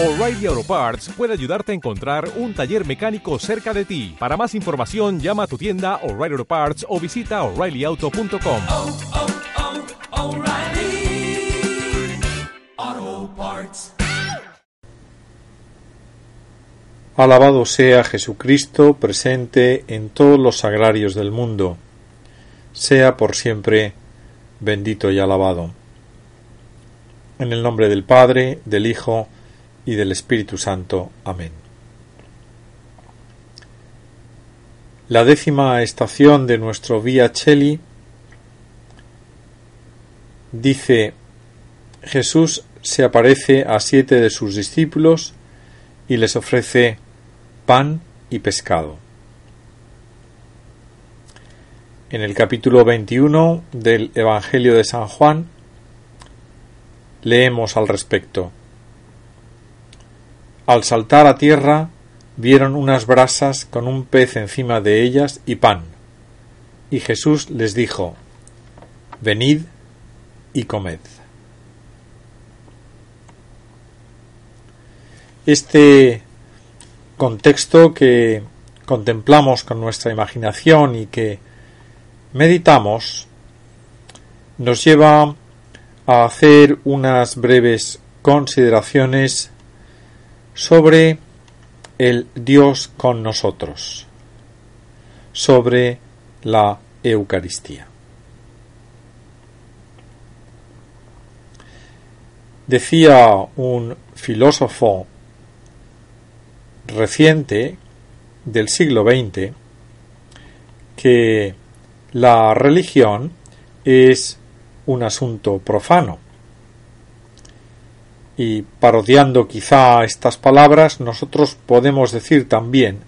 O'Reilly Auto Parts puede ayudarte a encontrar un taller mecánico cerca de ti. Para más información, llama a tu tienda O'Reilly Auto Parts o visita oreillyauto.com. oh, oh, Parts. Alabado sea Jesucristo presente en todos los sagrarios del mundo. Sea por siempre bendito y alabado. En el nombre del Padre, del Hijo y del Espíritu Santo. Amén. La décima estación de nuestro Via Cheli dice Jesús se aparece a siete de sus discípulos y les ofrece pan y pescado. En el capítulo 21 del Evangelio de San Juan leemos al respecto. Al saltar a tierra vieron unas brasas con un pez encima de ellas y pan. Y Jesús les dijo, Venid y comed. Este contexto que contemplamos con nuestra imaginación y que meditamos nos lleva a hacer unas breves consideraciones sobre el Dios con nosotros, sobre la Eucaristía. Decía un filósofo reciente del siglo XX que la religión es un asunto profano. Y parodiando quizá estas palabras, nosotros podemos decir también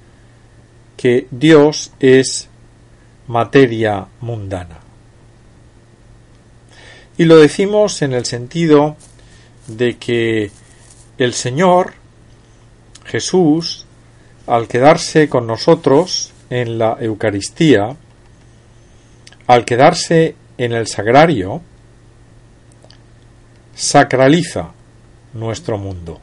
que Dios es materia mundana. Y lo decimos en el sentido de que el Señor, Jesús, al quedarse con nosotros en la Eucaristía, al quedarse en el sagrario, sacraliza nuestro mundo.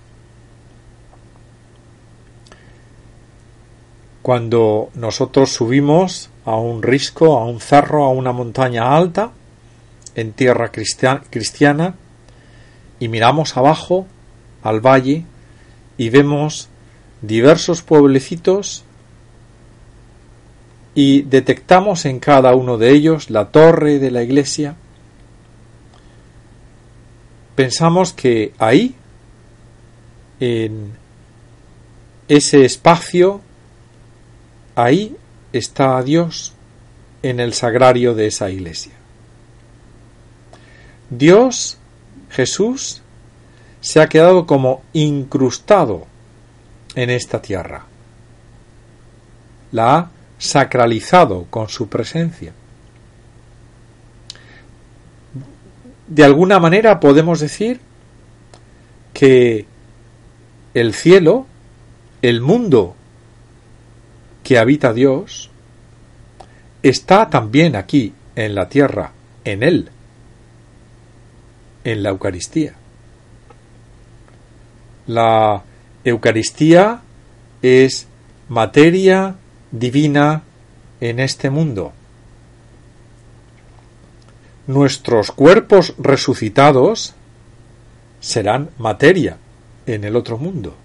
Cuando nosotros subimos a un risco, a un cerro, a una montaña alta, en tierra cristiana, y miramos abajo al valle y vemos diversos pueblecitos y detectamos en cada uno de ellos la torre de la iglesia, pensamos que ahí, en ese espacio, ahí está Dios en el sagrario de esa iglesia. Dios, Jesús, se ha quedado como incrustado en esta tierra. La ha sacralizado con su presencia. De alguna manera podemos decir que el cielo, el mundo que habita Dios, está también aquí en la tierra, en Él, en la Eucaristía. La Eucaristía es materia divina en este mundo. Nuestros cuerpos resucitados serán materia en el otro mundo.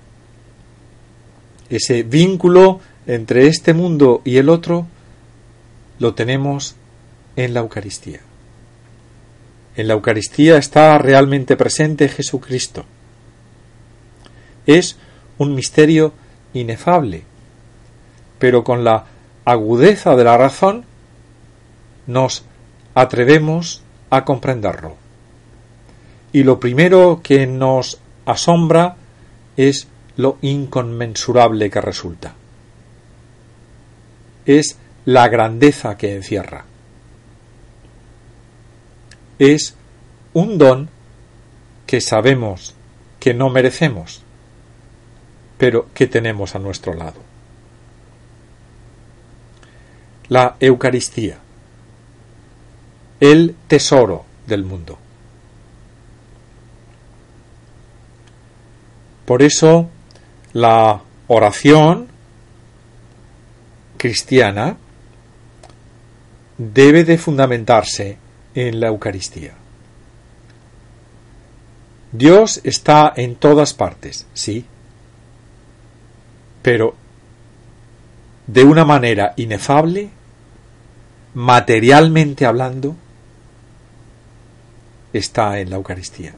Ese vínculo entre este mundo y el otro lo tenemos en la Eucaristía. En la Eucaristía está realmente presente Jesucristo. Es un misterio inefable, pero con la agudeza de la razón nos atrevemos a comprenderlo. Y lo primero que nos asombra es lo inconmensurable que resulta. Es la grandeza que encierra. Es un don que sabemos que no merecemos, pero que tenemos a nuestro lado. La Eucaristía, el tesoro del mundo. Por eso la oración cristiana debe de fundamentarse en la Eucaristía. Dios está en todas partes, sí, pero de una manera inefable, materialmente hablando, está en la Eucaristía.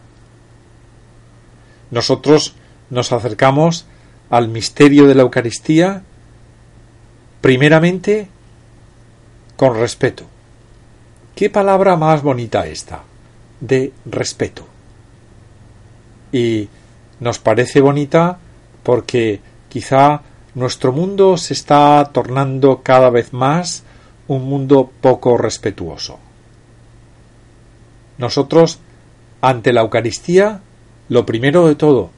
Nosotros nos acercamos al misterio de la Eucaristía primeramente con respeto. ¿Qué palabra más bonita esta? De respeto. Y nos parece bonita porque quizá nuestro mundo se está tornando cada vez más un mundo poco respetuoso. Nosotros, ante la Eucaristía, lo primero de todo,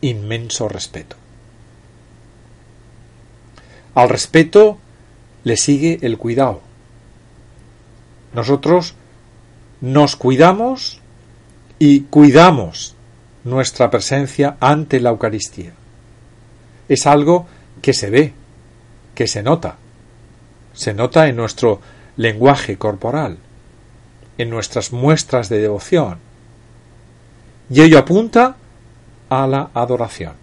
inmenso respeto. Al respeto le sigue el cuidado. Nosotros nos cuidamos y cuidamos nuestra presencia ante la Eucaristía. Es algo que se ve, que se nota. Se nota en nuestro lenguaje corporal, en nuestras muestras de devoción. Y ello apunta a la adoración.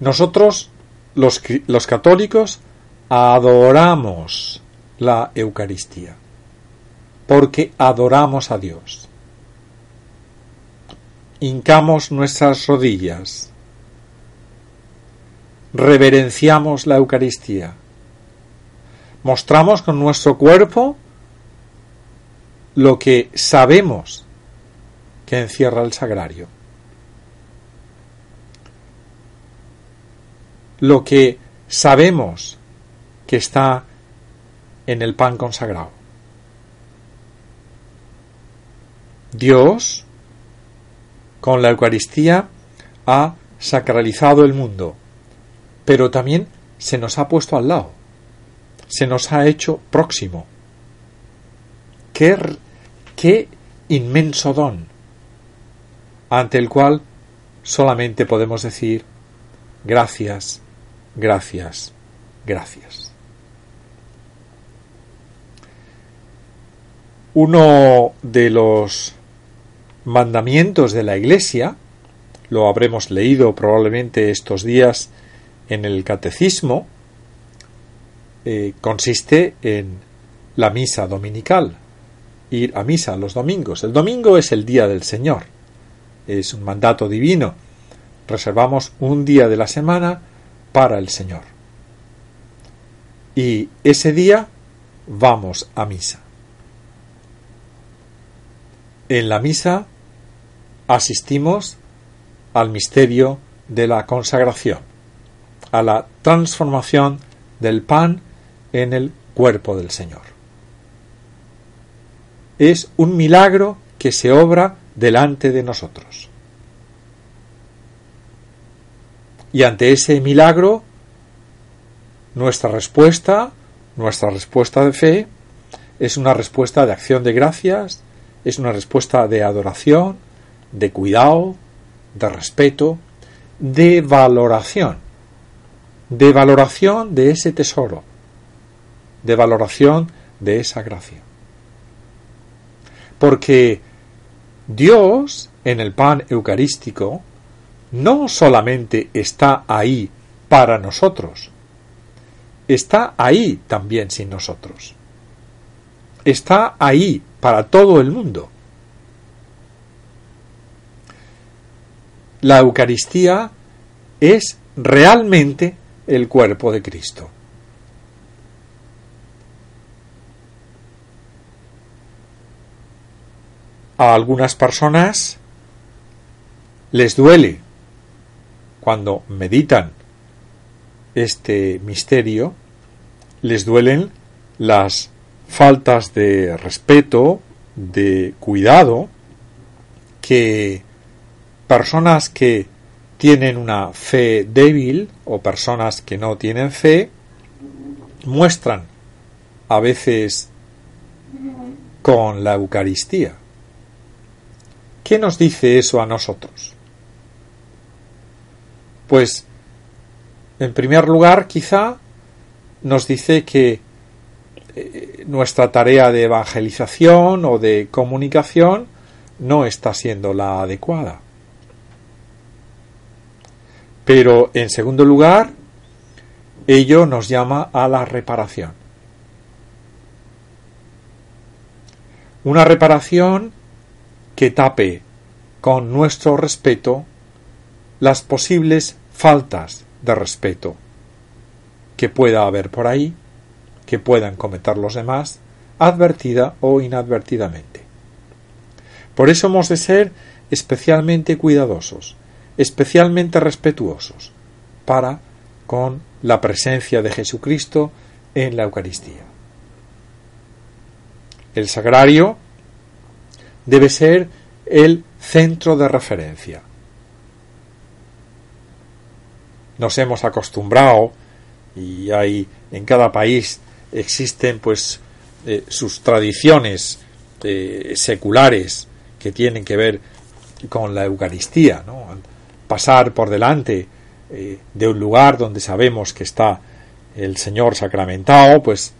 Nosotros, los, los católicos, adoramos la Eucaristía, porque adoramos a Dios. Hincamos nuestras rodillas, reverenciamos la Eucaristía, mostramos con nuestro cuerpo lo que sabemos que encierra el sagrario. Lo que sabemos que está en el pan consagrado. Dios, con la Eucaristía, ha sacralizado el mundo, pero también se nos ha puesto al lado, se nos ha hecho próximo. Qué, qué inmenso don, ante el cual solamente podemos decir gracias, gracias, gracias. Uno de los mandamientos de la Iglesia, lo habremos leído probablemente estos días en el Catecismo, eh, consiste en la misa dominical, ir a misa los domingos. El domingo es el día del Señor, es un mandato divino. Reservamos un día de la semana para el Señor. Y ese día vamos a misa. En la misa asistimos al misterio de la consagración, a la transformación del pan en el cuerpo del Señor. Es un milagro que se obra delante de nosotros. Y ante ese milagro, nuestra respuesta, nuestra respuesta de fe, es una respuesta de acción de gracias, es una respuesta de adoración, de cuidado, de respeto, de valoración, de valoración de ese tesoro, de valoración de esa gracia. Porque Dios en el pan eucarístico no solamente está ahí para nosotros, está ahí también sin nosotros. Está ahí para todo el mundo. La Eucaristía es realmente el cuerpo de Cristo. A algunas personas les duele cuando meditan este misterio, les duelen las faltas de respeto, de cuidado, que personas que tienen una fe débil o personas que no tienen fe muestran a veces con la Eucaristía. ¿Qué nos dice eso a nosotros? Pues, en primer lugar, quizá nos dice que eh, nuestra tarea de evangelización o de comunicación no está siendo la adecuada. Pero, en segundo lugar, ello nos llama a la reparación. Una reparación que tape con nuestro respeto las posibles faltas de respeto que pueda haber por ahí, que puedan cometer los demás, advertida o inadvertidamente. Por eso hemos de ser especialmente cuidadosos, especialmente respetuosos para con la presencia de Jesucristo en la Eucaristía. El sagrario debe ser el centro de referencia. Nos hemos acostumbrado y hay en cada país existen pues eh, sus tradiciones eh, seculares que tienen que ver con la Eucaristía, ¿no? pasar por delante eh, de un lugar donde sabemos que está el Señor sacramentado, pues,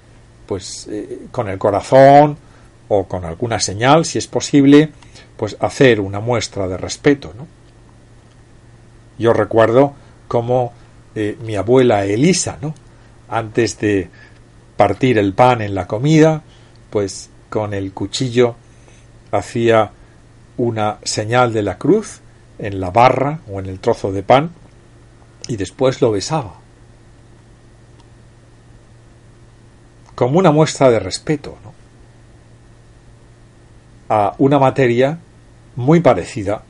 pues con el corazón o con alguna señal, si es posible, pues hacer una muestra de respeto, ¿no? Yo recuerdo como mi abuela Elisa, ¿no? Antes de partir el pan en la comida, pues con el cuchillo hacía una señal de la cruz en la barra o en el trozo de pan y después lo besaba. Como una muestra de respeto ¿no? A una materia muy parecida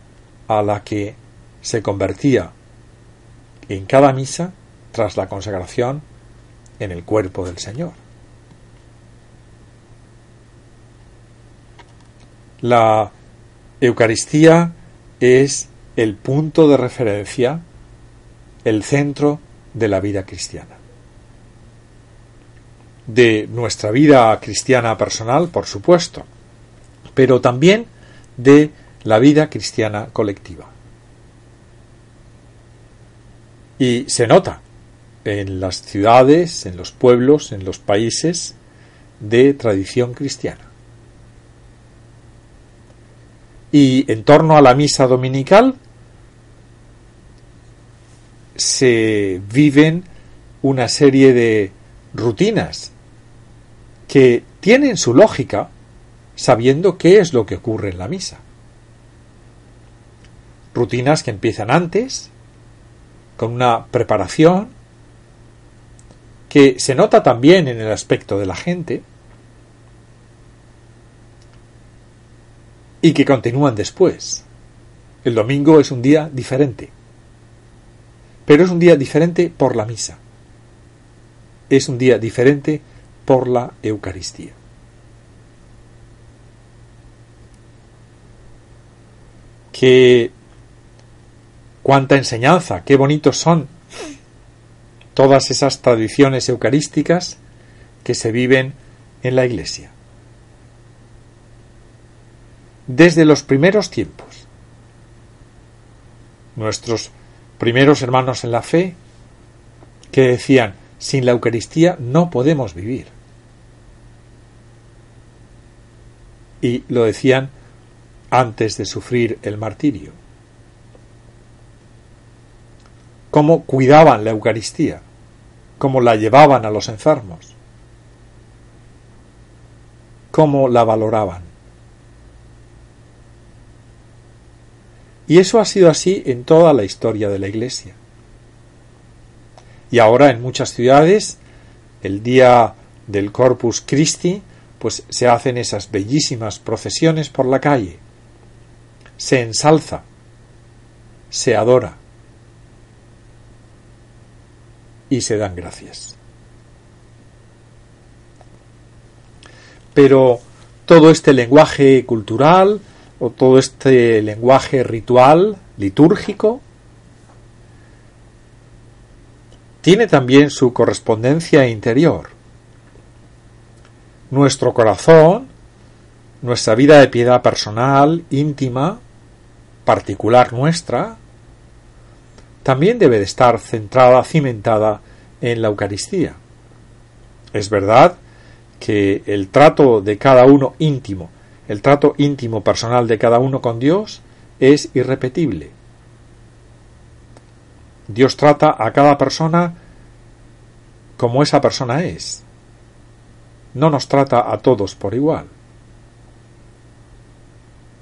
a la que se convertía en cada misa tras la consagración en el cuerpo del Señor. La Eucaristía es el punto de referencia, el centro de la vida cristiana. De nuestra vida cristiana personal, por supuesto, pero también de la vida cristiana colectiva. Y se nota en las ciudades, en los pueblos, en los países de tradición cristiana. Y en torno a la misa dominical se viven una serie de rutinas que tienen su lógica sabiendo qué es lo que ocurre en la misa. Rutinas que empiezan antes, con una preparación, que se nota también en el aspecto de la gente y que continúan después. El domingo es un día diferente, pero es un día diferente por la misa. Es un día diferente por la Eucaristía. Que cuánta enseñanza, qué bonitos son todas esas tradiciones eucarísticas que se viven en la Iglesia. Desde los primeros tiempos, nuestros primeros hermanos en la fe, que decían, sin la Eucaristía no podemos vivir. Y lo decían antes de sufrir el martirio. Cómo cuidaban la Eucaristía cómo la llevaban a los enfermos, cómo la valoraban. Y eso ha sido así en toda la historia de la Iglesia. Y ahora en muchas ciudades, el día del Corpus Christi, pues se hacen esas bellísimas procesiones por la calle. Se ensalza, se adora. y se dan gracias. Pero todo este lenguaje cultural o todo este lenguaje ritual, litúrgico, tiene también su correspondencia interior. Nuestro corazón, nuestra vida de piedad personal, íntima, particular nuestra, también debe de estar centrada, cimentada en la Eucaristía. Es verdad que el trato de cada uno íntimo, el trato íntimo personal de cada uno con Dios es irrepetible. Dios trata a cada persona como esa persona es. No nos trata a todos por igual.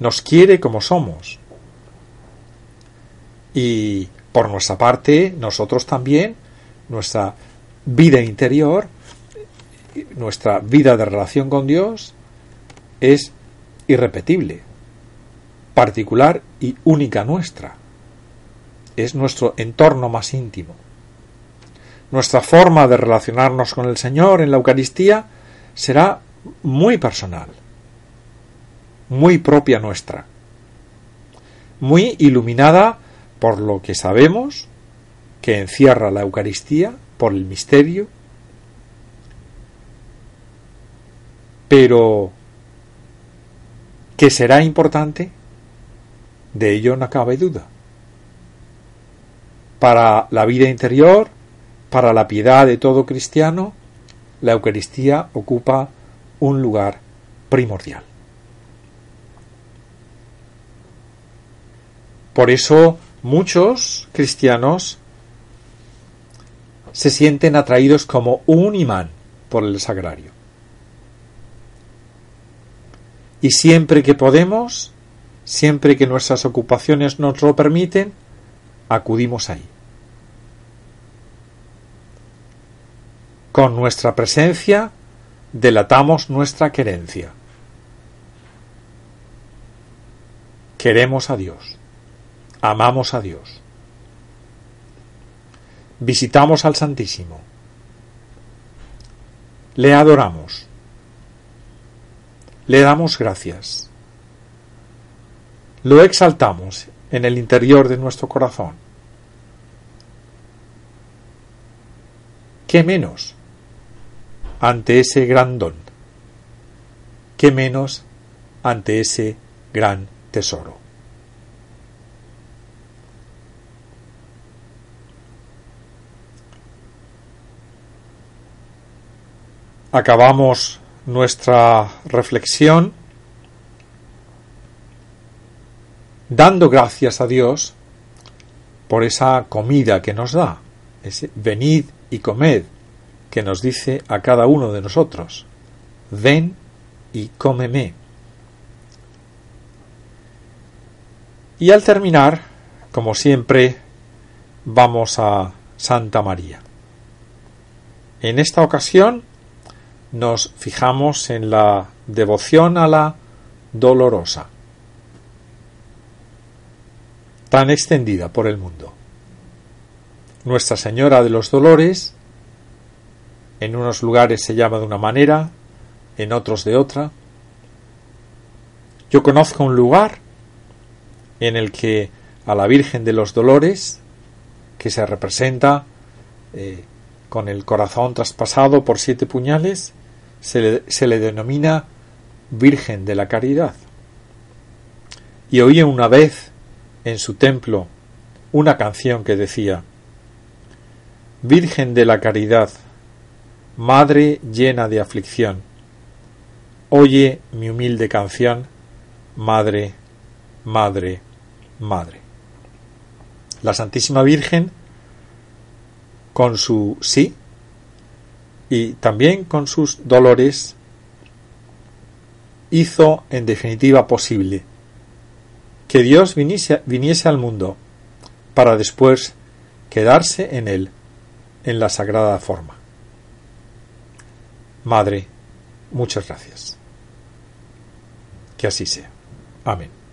Nos quiere como somos. Y por nuestra parte, nosotros también, nuestra vida interior, nuestra vida de relación con Dios, es irrepetible, particular y única nuestra. Es nuestro entorno más íntimo. Nuestra forma de relacionarnos con el Señor en la Eucaristía será muy personal, muy propia nuestra, muy iluminada por lo que sabemos que encierra la Eucaristía, por el misterio, pero que será importante, de ello no cabe duda. Para la vida interior, para la piedad de todo cristiano, la Eucaristía ocupa un lugar primordial. Por eso muchos cristianos se sienten atraídos como un imán por el sagrario. Y siempre que podemos, siempre que nuestras ocupaciones nos lo permiten, acudimos ahí. Con nuestra presencia delatamos nuestra querencia. Queremos a Dios. Amamos a Dios. Visitamos al Santísimo. Le adoramos le damos gracias. Lo exaltamos en el interior de nuestro corazón. ¿Qué menos ante ese gran don? ¿Qué menos ante ese gran tesoro? Acabamos nuestra reflexión dando gracias a Dios por esa comida que nos da, ese venid y comed que nos dice a cada uno de nosotros, ven y cómeme. Y al terminar, como siempre, vamos a Santa María. En esta ocasión nos fijamos en la devoción a la dolorosa, tan extendida por el mundo. Nuestra Señora de los Dolores, en unos lugares se llama de una manera, en otros de otra. Yo conozco un lugar en el que a la Virgen de los Dolores, que se representa eh, con el corazón traspasado por siete puñales, se le, denomina Virgen de la Caridad. Y oí una vez en su templo una canción que decía Virgen de la Caridad, Madre llena de aflicción, oye mi humilde canción, Madre, Madre, Madre. La Santísima Virgen, con su sí, y también con sus dolores hizo en definitiva posible que Dios viniese, viniese al mundo para después quedarse en él en la sagrada forma. Madre, muchas gracias. Que así sea. Amén.